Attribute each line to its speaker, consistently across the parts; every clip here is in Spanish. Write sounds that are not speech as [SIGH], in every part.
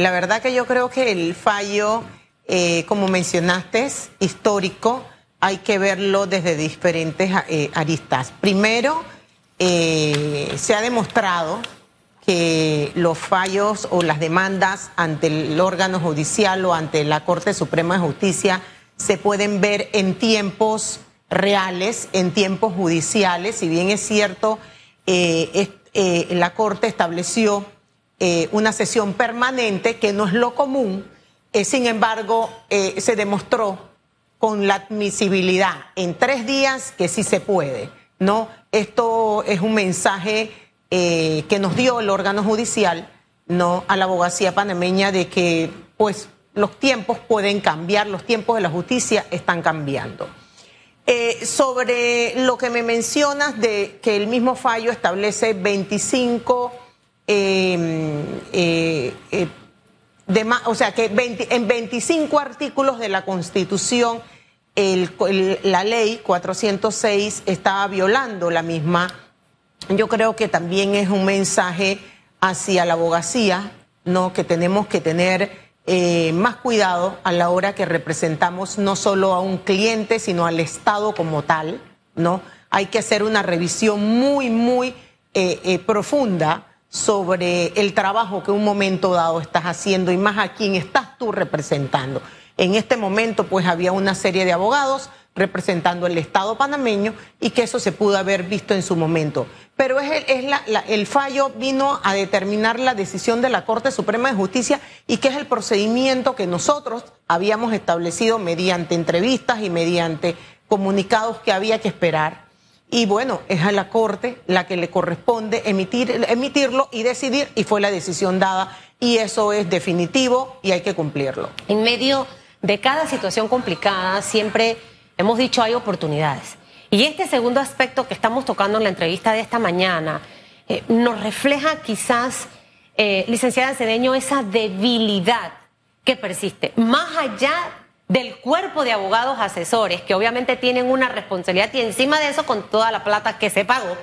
Speaker 1: la verdad que yo creo que el fallo, eh, como mencionaste, es histórico. Hay que verlo desde diferentes eh, aristas. Primero, eh, se ha demostrado que los fallos o las demandas ante el órgano judicial o ante la Corte Suprema de Justicia se pueden ver en tiempos reales, en tiempos judiciales. Si bien es cierto, la Corte estableció eh, una sesión permanente, que no es lo común, eh, sin embargo, eh, se demostró con la admisibilidad en tres días que sí se puede. ¿no? Esto es un mensaje que nos dio el órgano judicial ¿no? a la abogacía panameña de que pues, los tiempos pueden cambiar, los tiempos de la justicia están cambiando. sobre lo que me mencionas de que el mismo fallo establece 25 Em, eh, eh, o sea que en 25 artículos de la Constitución la ley 406 estaba violando la misma. Yo creo que también es un mensaje hacia la abogacía, ¿no? Que tenemos que tener eh, más cuidado a la hora que representamos no solo a un cliente, sino al Estado como tal, ¿no? Hay que hacer una revisión muy, muy profunda sobre el trabajo que un momento dado estás haciendo y más a quién estás tú representando. En este momento, pues había una serie de abogados representando el Estado panameño y que eso se pudo haber visto en su momento. Pero es, el, fallo vino a determinar la decisión de la Corte Suprema de Justicia y que es el procedimiento que nosotros habíamos establecido mediante entrevistas y mediante comunicados que había que esperar y bueno, es a la Corte la que le corresponde emitir, emitirlo y decidir y fue la decisión dada y eso es definitivo y hay que cumplirlo.
Speaker 2: En medio de cada situación complicada siempre hemos dicho hay oportunidades. Y este segundo aspecto que estamos tocando en la entrevista de esta mañana eh, nos refleja quizás, eh, licenciada Cedeño, esa debilidad que persiste, más allá del cuerpo de abogados asesores, que obviamente tienen una responsabilidad y encima de eso con toda la plata que se pagó.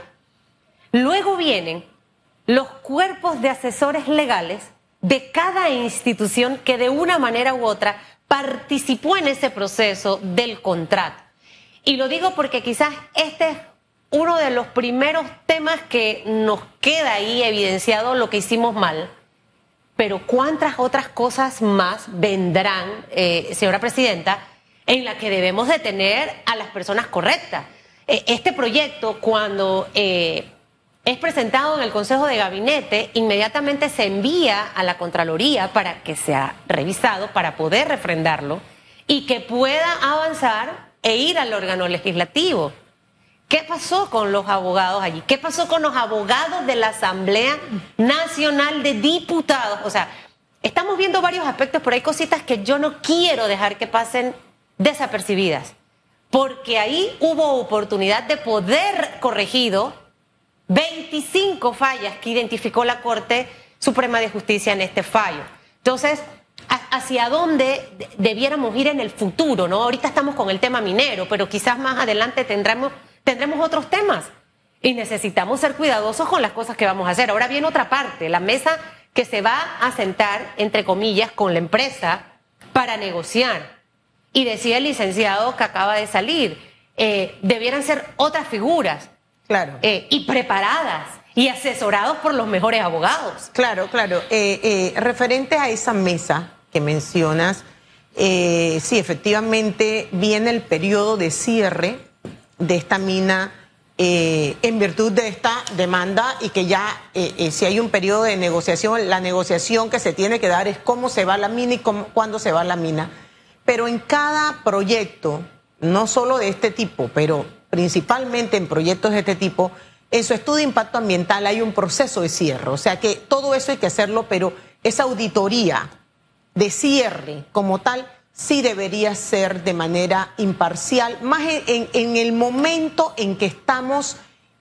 Speaker 2: Luego vienen los cuerpos de asesores legales de cada institución que de una manera u otra participó en ese proceso del contrato. Y lo digo porque quizás este es uno de los primeros temas que nos queda ahí evidenciado lo que hicimos mal pero ¿cuántas otras cosas más vendrán, eh, señora presidenta, en las que debemos de tener a las personas correctas? Eh, este proyecto, cuando eh, es presentado en el Consejo de Gabinete, inmediatamente se envía a la Contraloría para que sea revisado, para poder refrendarlo y que pueda avanzar e ir al órgano legislativo. ¿Qué pasó con los abogados allí? ¿Qué pasó con los abogados de la Asamblea Nacional de Diputados? O sea, estamos viendo varios aspectos, pero hay cositas que yo no quiero dejar que pasen desapercibidas, porque ahí hubo oportunidad de poder corregido 25 fallas que identificó la Corte Suprema de Justicia en este fallo. Entonces, hacia dónde debiéramos ir en el futuro, ¿no? Ahorita estamos con el tema minero, pero quizás más adelante tendremos tendremos otros temas y necesitamos ser cuidadosos con las cosas que vamos a hacer. Ahora viene otra parte, la mesa que se va a sentar, entre comillas, con la empresa para negociar. Y decía el licenciado que acaba de salir, eh, debieran ser otras figuras.
Speaker 1: Claro.
Speaker 2: Eh, y preparadas y asesorados por los mejores abogados.
Speaker 1: Claro, claro. Eh, referente a esa mesa que mencionas, sí, efectivamente viene el periodo de cierre de esta mina eh, en virtud de esta demanda y que ya eh, eh, si hay un periodo de negociación, la negociación que se tiene que dar es cómo se va la mina y cómo, cuándo se va la mina. Pero en cada proyecto, no solo de este tipo, pero principalmente en proyectos de este tipo, en su estudio de impacto ambiental hay un proceso de cierre. O sea que todo eso hay que hacerlo, pero esa auditoría de cierre como tal sí debería ser de manera imparcial, más en, el momento en que estamos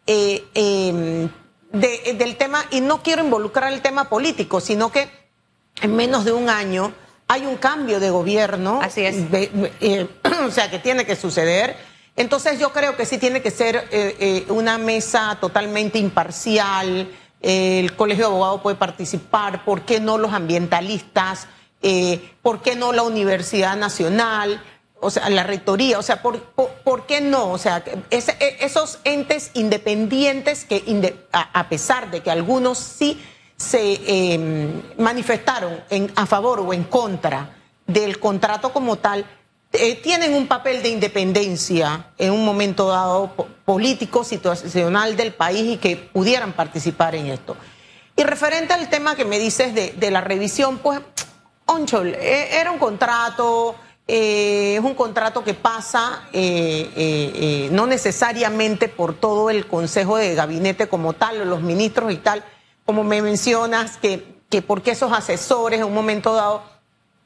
Speaker 1: eh, em, del tema, y no quiero involucrar el tema político, sino que en menos de un año hay un cambio de gobierno.
Speaker 2: Así es.
Speaker 1: Eh, [CLEARS THROAT] o sea, que tiene que suceder. Entonces yo creo que sí tiene que ser eh, una mesa totalmente imparcial, el Colegio de Abogados puede participar, por qué no los ambientalistas, eh, por qué no la Universidad Nacional, o sea, la rectoría, o sea, ¿por, por, qué no? O sea, e, esos entes independientes que a, pesar de que algunos sí se em, manifestaron en, a favor o en contra del contrato como tal, eh, tienen un papel de independencia en un momento dado político, situacional del país y que pudieran participar en esto. Y referente al tema que me dices de, la revisión, pues, Onchol, eh, era un contrato, eh, es un contrato que pasa no necesariamente por todo el Consejo de Gabinete como tal, los ministros y tal, como me mencionas, que, que porque esos asesores en un momento dado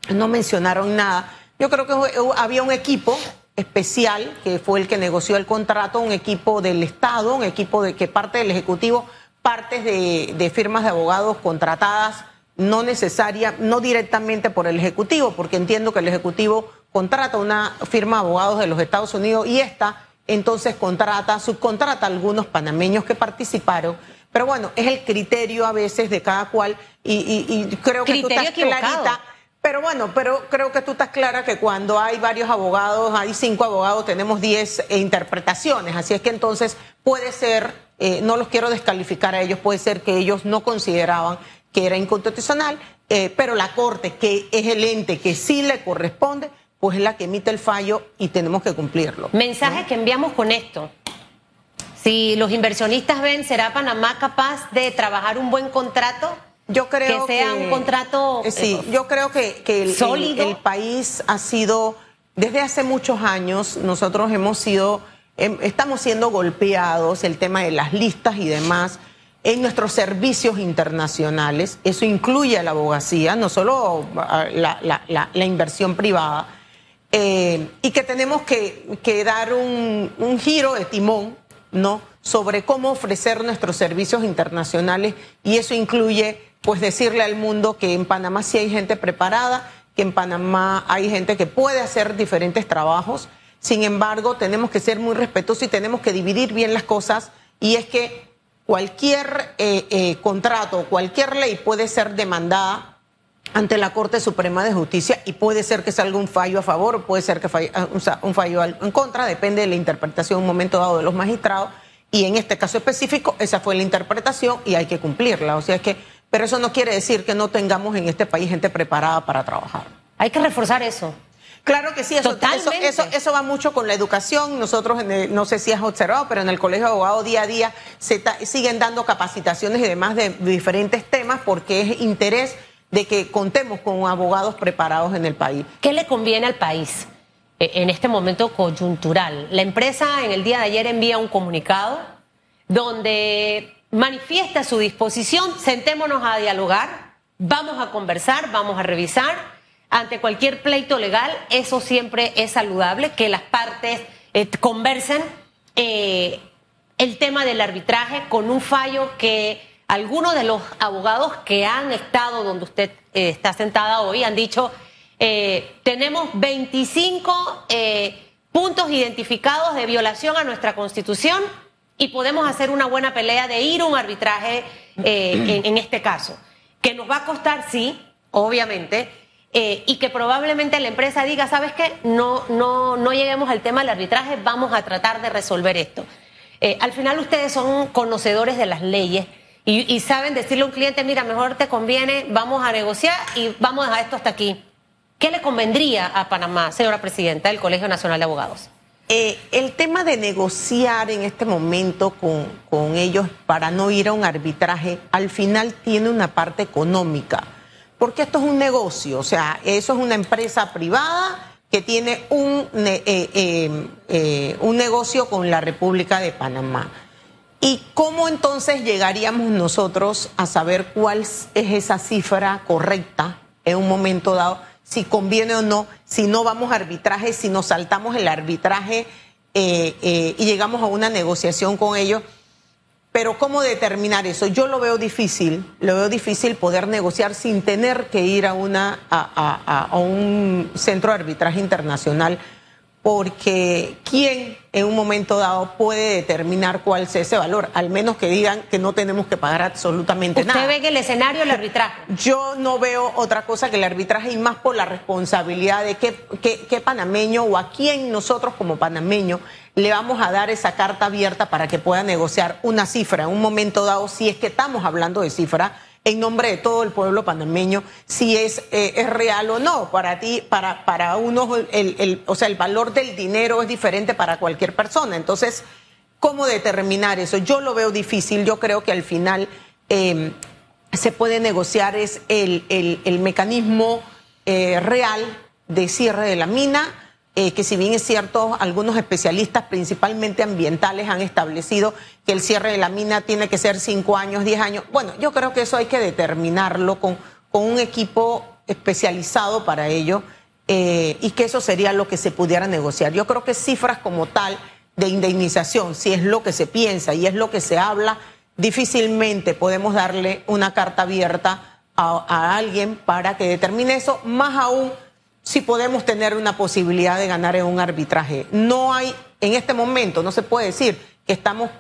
Speaker 1: no mencionaron nada. Yo creo que había un equipo especial que fue el que negoció el contrato, un equipo del Estado, un equipo de que parte del Ejecutivo, partes de, firmas de abogados contratadas, no necesaria, no directamente por el Ejecutivo, porque entiendo que el Ejecutivo contrata una firma de abogados de los Estados Unidos y esta entonces contrata, subcontrata a algunos panameños que participaron. Pero bueno, es el criterio a veces de cada cual y, creo que tú estás clarita pero bueno, pero creo que tú estás clara que cuando hay varios abogados, hay cinco abogados, tenemos diez eh, interpretaciones. Así es que entonces puede ser, eh, no los quiero descalificar a ellos, puede ser que ellos no consideraban que era inconstitucional, eh, pero la Corte, que es el ente que sí le corresponde, pues es la que emite el fallo y tenemos que cumplirlo.
Speaker 2: Mensaje que enviamos con esto. Si los inversionistas ven, ¿será Panamá capaz de trabajar un buen contrato?
Speaker 1: Yo creo
Speaker 2: que sea un contrato.
Speaker 1: Eh, sí, yo creo que, el, país ha sido, desde hace muchos años, nosotros hemos sido, em, estamos siendo golpeados, el tema de las listas y demás, en nuestros servicios internacionales. Eso incluye a la abogacía, no solo la, inversión privada. Eh, y que tenemos que, que dar un, un giro de timón, ¿no? Sobre cómo ofrecer nuestros servicios internacionales y eso incluye pues decirle al mundo que en Panamá sí hay gente preparada, que en Panamá hay gente que puede hacer diferentes trabajos. Sin embargo, tenemos que ser muy respetuosos y tenemos que dividir bien las cosas. Y es que cualquier eh, eh, contrato, cualquier ley puede ser demandada ante la Corte Suprema de Justicia y puede ser que salga un fallo a favor, puede ser que un fallo en contra, depende de la interpretación en un momento dado de los magistrados. Y en este caso específico, esa fue la interpretación y hay que cumplirla. O sea, es que pero eso no quiere decir que no tengamos en este país gente preparada para trabajar.
Speaker 2: Hay que reforzar eso.
Speaker 1: Claro que sí, eso, eso, eso, va mucho con la educación. Nosotros, no sé si has observado, pero en el Colegio de Abogados día a día se siguen dando capacitaciones y demás de diferentes temas porque es interés de que contemos con abogados preparados en el país.
Speaker 2: ¿Qué le conviene al país eh, en este momento coyuntural? La empresa en el día de ayer envía un comunicado donde manifiesta su disposición, sentémonos a dialogar, vamos a conversar, vamos a revisar. Ante cualquier pleito legal, eso siempre es saludable, que las partes eh, conversen. Eh, el tema del arbitraje con un fallo que algunos de los abogados que han estado donde usted eh, está sentada hoy han dicho, tenemos 25 puntos identificados de violación a nuestra constitución y podemos hacer una buena pelea de ir a un arbitraje en, este caso, que nos va a costar, sí, obviamente, eh, y que probablemente la empresa diga, ¿sabes qué? No, no, no lleguemos al tema del arbitraje, vamos a tratar de resolver esto. Eh, al final ustedes son conocedores de las leyes y, saben decirle a un cliente, mira, mejor te conviene, vamos a negociar y vamos a dejar esto hasta aquí. ¿Qué le convendría a Panamá, señora presidenta del Colegio Nacional de Abogados?
Speaker 1: Eh, el tema de negociar en este momento con, ellos para no ir a un arbitraje, al final tiene una parte económica, porque esto es un negocio, o sea, eso es una empresa privada que tiene un, eh, eh, un negocio con la República de Panamá. ¿Y cómo entonces llegaríamos nosotros a saber cuál es esa cifra correcta en un momento dado? si conviene o no, si no vamos a arbitraje, si nos saltamos el arbitraje eh, eh, y llegamos a una negociación con ellos. Pero ¿cómo determinar eso? Yo lo veo difícil, lo veo difícil poder negociar sin tener que ir a, una, a, un centro de arbitraje internacional, porque ¿quién en un momento dado puede determinar cuál es ese valor? Al menos que digan que no tenemos que pagar absolutamente nada.
Speaker 2: ¿Usted ve en el escenario el arbitraje?
Speaker 1: Yo no veo otra cosa que el arbitraje y más por la responsabilidad de qué, qué, qué panameño o a quién nosotros como panameño le vamos a dar esa carta abierta para que pueda negociar una cifra en un momento dado, si es que estamos hablando de cifra en nombre de todo el pueblo panameño si es, eh, es real o no. Para ti, para, para unos, el, el, o sea, el valor del dinero es diferente para cualquier persona. Entonces, ¿cómo determinar eso? Yo lo veo difícil. Yo creo que al final eh, se puede negociar es el, el, el mecanismo eh, real de cierre de la mina eh, que si bien es cierto, algunos especialistas, principalmente ambientales, han establecido que el cierre de la mina tiene que ser cinco años, diez años. Bueno, yo creo que eso hay que determinarlo con, con un equipo especializado para ello eh, y que eso sería lo que se pudiera negociar. Yo creo que cifras como tal de indemnización, si es lo que se piensa y es lo que se habla, difícilmente podemos darle una carta abierta a, a alguien para que determine eso, más aún si podemos tener una posibilidad de ganar en un arbitraje. No hay, en este momento, no se puede decir que estamos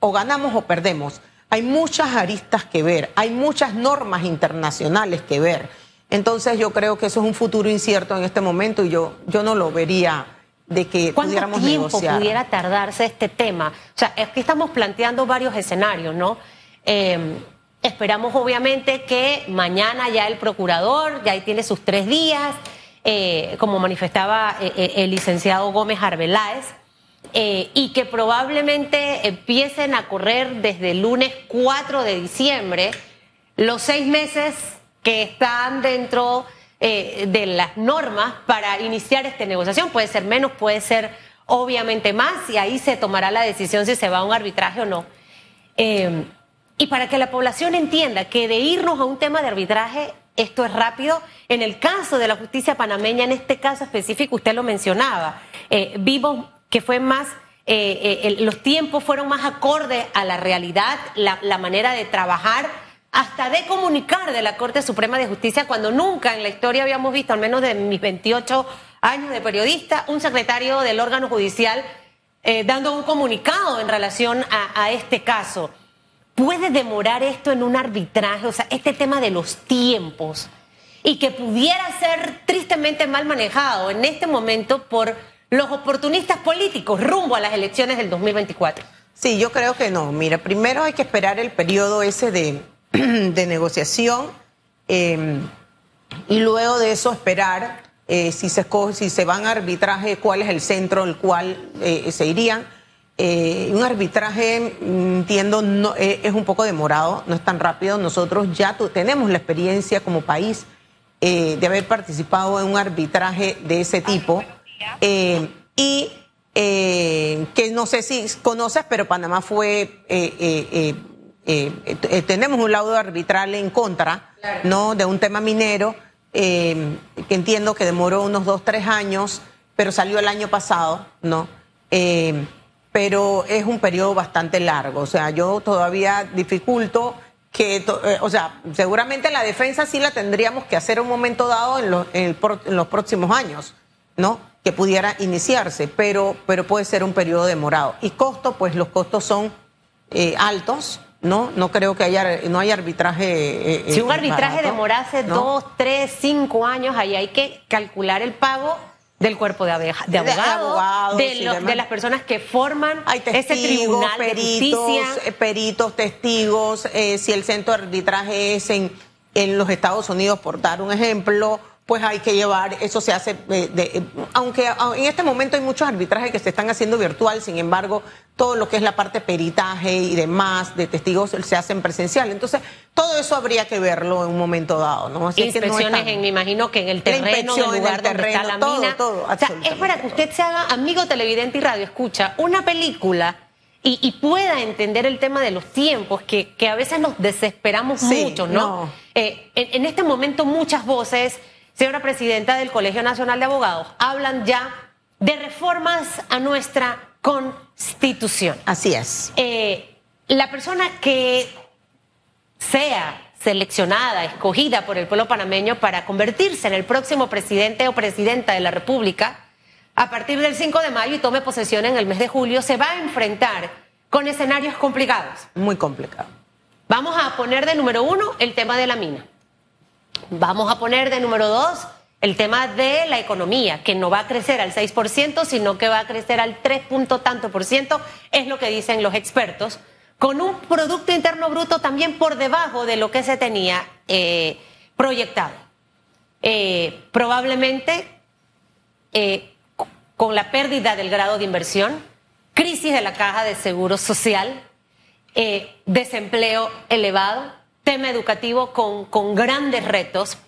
Speaker 1: o ganamos o perdemos. Hay muchas aristas que ver, hay muchas normas internacionales que ver. Entonces yo creo que eso es un futuro incierto en este momento y yo, yo no lo vería de que pudiéramos
Speaker 2: tiempo
Speaker 1: negociar.
Speaker 2: pudiera tardarse este tema? O sea, es que estamos planteando varios escenarios, ¿no? Eh, esperamos obviamente que mañana ya el procurador, ya ahí tiene sus tres días, eh, como manifestaba eh, eh, el licenciado Gómez Arbeláez, y que probablemente empiecen a correr desde el lunes 4 de diciembre los seis meses que están dentro de las normas para iniciar esta negociación. Puede ser menos, puede ser obviamente más, y ahí se tomará la decisión si se va a un arbitraje o no. Y para que la población entienda que de irnos a un tema de arbitraje, esto es rápido. En el caso de la justicia panameña, en este caso específico, usted lo mencionaba, eh, vimos que fue más, eh, eh, los tiempos fueron más acordes a la realidad, la, manera de trabajar, hasta de comunicar de la Corte Suprema de Justicia, cuando nunca en la historia habíamos visto, al menos de mis 28 años de periodista, un secretario del órgano judicial eh, dando un comunicado en relación a este caso. ¿Puede demorar esto en un arbitraje? O sea, este tema de los tiempos y que pudiera ser tristemente mal manejado en este momento por los oportunistas políticos rumbo a las elecciones del 2024.
Speaker 1: Sí, yo creo que no. Mira, primero hay que esperar el periodo ese de, [CLEARS THROAT] negociación eh, y luego de eso esperar eh, si se escoge, si se van a arbitraje, cuál es el centro al cual eh, se irían. Eh, un arbitraje, entiendo, no, eh, es un poco demorado, no es tan rápido. Nosotros ya tu- tenemos la experiencia como país eh, de haber participado en un arbitraje de ese tipo. Y que no sé si conoces, pero Panamá fue, tenemos un laudo arbitral en contra, ¿no? De un tema minero, que entiendo que demoró unos dos, tres años, pero salió el año pasado, ¿no? Eh, pero es un periodo bastante largo, o sea, yo todavía dificulto que, eh, o sea, seguramente la defensa sí la tendríamos que hacer en un momento dado en, lo- en el en los próximos años, ¿no? Que pudiera iniciarse, pero, pero puede ser un periodo demorado. Y costo, pues los costos son eh, altos, ¿no? No creo que haya, no hay arbitraje. eh,
Speaker 2: Si un
Speaker 1: eh,
Speaker 2: arbitraje
Speaker 1: barato,
Speaker 2: demorase
Speaker 1: ¿no?
Speaker 2: dos, tres, cinco años, ahí hay que calcular el pago del cuerpo de, abeja- de
Speaker 1: De
Speaker 2: abogados, de, de las personas que forman
Speaker 1: Hay
Speaker 2: ese tribunal de
Speaker 1: peritos,
Speaker 2: justicia.
Speaker 1: eh, peritos, testigos. eh, si el centro de arbitraje es en, en los Estados Unidos, por dar un ejemplo, pues hay que llevar, eso se hace, eh, de- eh, aunque en este momento hay muchos arbitrajes que se están haciendo virtual, sin embargo, todo lo que es la parte peritaje y demás de testigos se hacen presencial. Entonces, todo eso habría que verlo en un momento dado, ¿no? Así que no
Speaker 2: Inspecciones, en, me imagino que en el terreno, en
Speaker 1: inspección
Speaker 2: el
Speaker 1: en el
Speaker 2: donde está
Speaker 1: terreno,
Speaker 2: la
Speaker 1: todo,
Speaker 2: mina.
Speaker 1: todo,
Speaker 2: o sea, es para que
Speaker 1: todo.
Speaker 2: usted se haga amigo televidente y radio escucha una película y, y pueda entender el tema de los tiempos, que, que a veces nos desesperamos
Speaker 1: Sí,
Speaker 2: mucho, ¿no?
Speaker 1: no.
Speaker 2: Eh, en, en este momento muchas voces, señora presidenta del Colegio Nacional de Abogados, hablan ya de reformas a nuestra constitución.
Speaker 1: Así es.
Speaker 2: Eh, la persona que sea seleccionada, escogida por el pueblo panameño para convertirse en el próximo presidente o presidenta de la República, a partir del 5 de mayo y tome posesión en el mes de julio, se va a enfrentar con escenarios complicados.
Speaker 1: Muy complicado.
Speaker 2: Vamos a poner de número uno el tema de la mina. Vamos a poner de número dos el tema de la economía, que no va a crecer al 6%, sino que va a crecer al 3 punto tanto por ciento, es lo que dicen los expertos, con un Producto Interno Bruto también por debajo de lo que se tenía eh, proyectado. Eh, probablemente eh, con la pérdida del grado de inversión, crisis de la caja de seguro social, desempleo elevado, tema educativo con, con grandes retos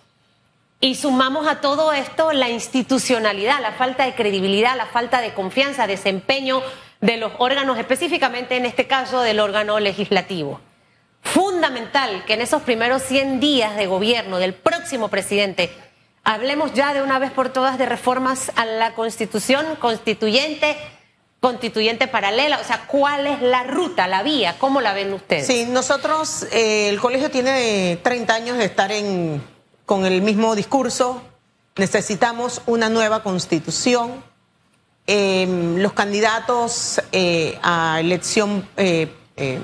Speaker 2: y sumamos a todo esto la institucionalidad, la falta de credibilidad, la falta de confianza, desempeño de los órganos, específicamente en este caso del órgano legislativo. Fundamental que en esos primeros 100 días de gobierno del próximo presidente hablemos ya de una vez por todas de reformas a la constitución constituyente, constituyente paralela, o sea, ¿cuál es la ruta, la vía? ¿Cómo la ven ustedes?
Speaker 1: Sí, nosotros, eh, el colegio tiene 30 años de estar en con el mismo discurso. Necesitamos una nueva constitución. Em, los candidatos eh, a elección eh, eh,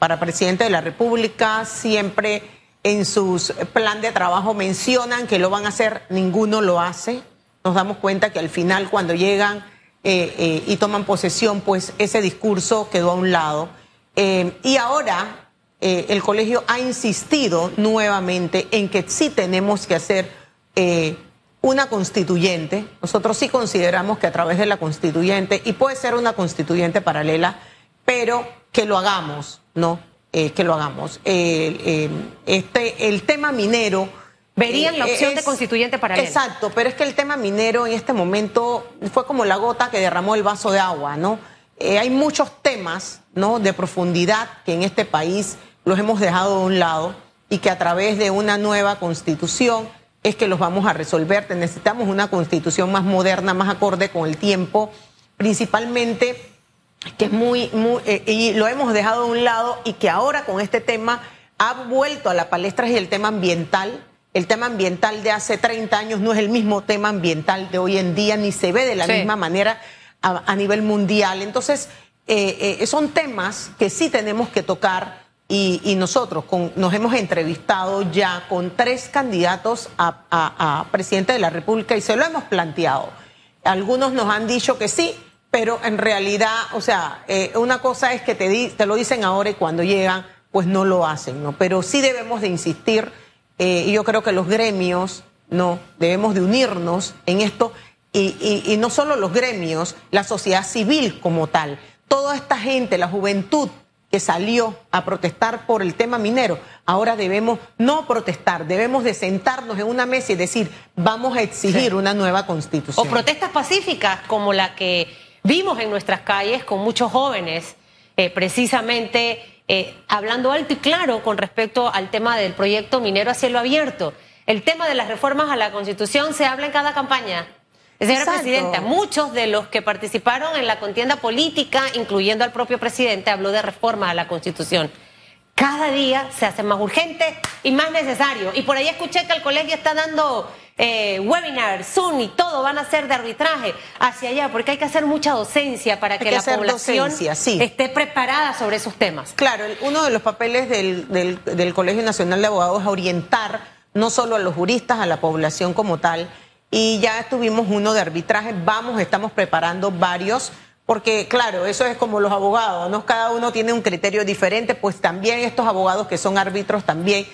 Speaker 1: para presidente de la República siempre en sus plan de trabajo mencionan que lo van a hacer, ninguno lo hace. Nos damos cuenta que al final cuando llegan y toman posesión, pues ese discurso quedó a un lado. Em, y ahora eh, el colegio ha insistido nuevamente en que sí tenemos que hacer eh, una constituyente. Nosotros sí consideramos que a través de la constituyente, y puede ser una constituyente paralela, pero que lo hagamos, ¿no? Eh, que lo hagamos. este, el tema minero.
Speaker 2: Verían la opción de constituyente paralela.
Speaker 1: Exacto, pero es que el tema minero en este momento fue como la gota que derramó el vaso de agua, ¿no? hay muchos temas, ¿no? De profundidad que en este país los hemos dejado de un lado y que a través de una nueva constitución es que los vamos a resolver. Necesitamos una constitución más moderna, más acorde con el tiempo, principalmente que es muy, muy eh, y lo hemos dejado de un lado y que ahora con este tema ha vuelto a la palestra y el tema ambiental. El tema ambiental de hace 30 años no es el mismo tema ambiental de hoy en día, ni se ve de la misma manera a, nivel mundial. Entonces, eh, eh, son temas que sí tenemos que tocar y, nosotros nos hemos entrevistado ya con tres candidatos a, presidente de la República y se lo hemos planteado. Algunos nos han dicho que sí, pero en realidad, o sea, eh, una cosa es que te, te lo dicen ahora y cuando llegan, pues no lo hacen, ¿no? Pero sí debemos de insistir, eh, y yo creo que los gremios, ¿no? Debemos de unirnos en esto, y, y no solo los gremios, la sociedad civil como tal, toda esta gente, la juventud que salió a protestar por el tema minero, ahora debemos no protestar, debemos de sentarnos en una mesa y decir, vamos a exigir una nueva constitución.
Speaker 2: O protestas pacíficas como la que vimos en nuestras calles con muchos jóvenes, eh, precisamente eh, hablando alto y claro con respecto al tema del proyecto minero a cielo abierto. El tema de las reformas a la constitución se habla en cada campaña. Señora Presidenta, muchos de los que participaron en la contienda política, incluyendo al propio presidente, habló de reforma a la Constitución. Cada día se hace más urgente y más necesario. Y por ahí escuché que el colegio está dando eh, webinars, Zoom y todo van a ser de arbitraje hacia allá, porque hay que hacer mucha docencia para que, la población esté preparada sobre esos temas.
Speaker 1: Claro, uno de los papeles del, del Colegio Nacional de Abogados es orientar no solo a los juristas, a la población como tal, y ya tuvimos uno de arbitraje, vamos, estamos preparando varios, porque claro, eso es como los abogados. Cada uno tiene un criterio diferente, pues también estos abogados que son árbitros también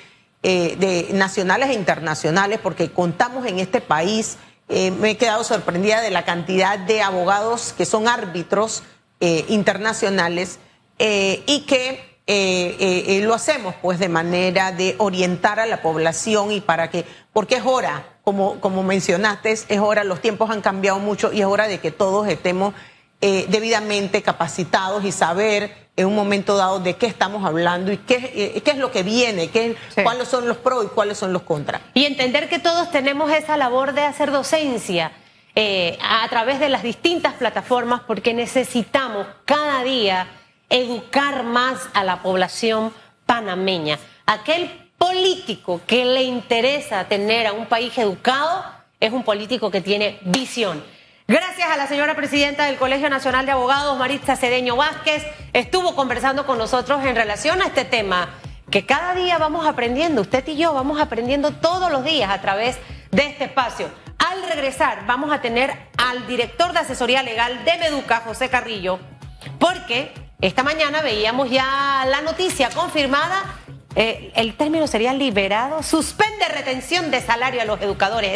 Speaker 1: eh, de nacionales e internacionales, porque contamos en este país, eh, me he quedado sorprendida de la cantidad de abogados que son árbitros eh, internacionales y que lo hacemos pues de manera de orientar a la población y para que, porque es hora como, como mencionaste, es hora, los tiempos han cambiado mucho y es hora de que todos estemos eh, debidamente capacitados y saber en un momento dado de qué estamos hablando y qué, eh, qué es lo que viene, qué, cuáles son los pros y cuáles son los contras.
Speaker 2: Y entender que todos tenemos esa labor de hacer docencia eh, a través de las distintas plataformas porque necesitamos cada día educar más a la población panameña. Aquel político que le interesa tener a un país educado es un político que tiene visión. Gracias a la señora presidenta del Colegio Nacional de Abogados, Maritza Cedeño Vázquez, estuvo conversando con nosotros en relación a este tema que cada día vamos aprendiendo, usted y yo vamos aprendiendo todos los días a través de este espacio. Al regresar vamos a tener al director de asesoría legal de Meduca, José Carrillo, porque esta mañana veíamos ya la noticia confirmada, eh, el término sería liberado, suspende retención de salario a los educadores.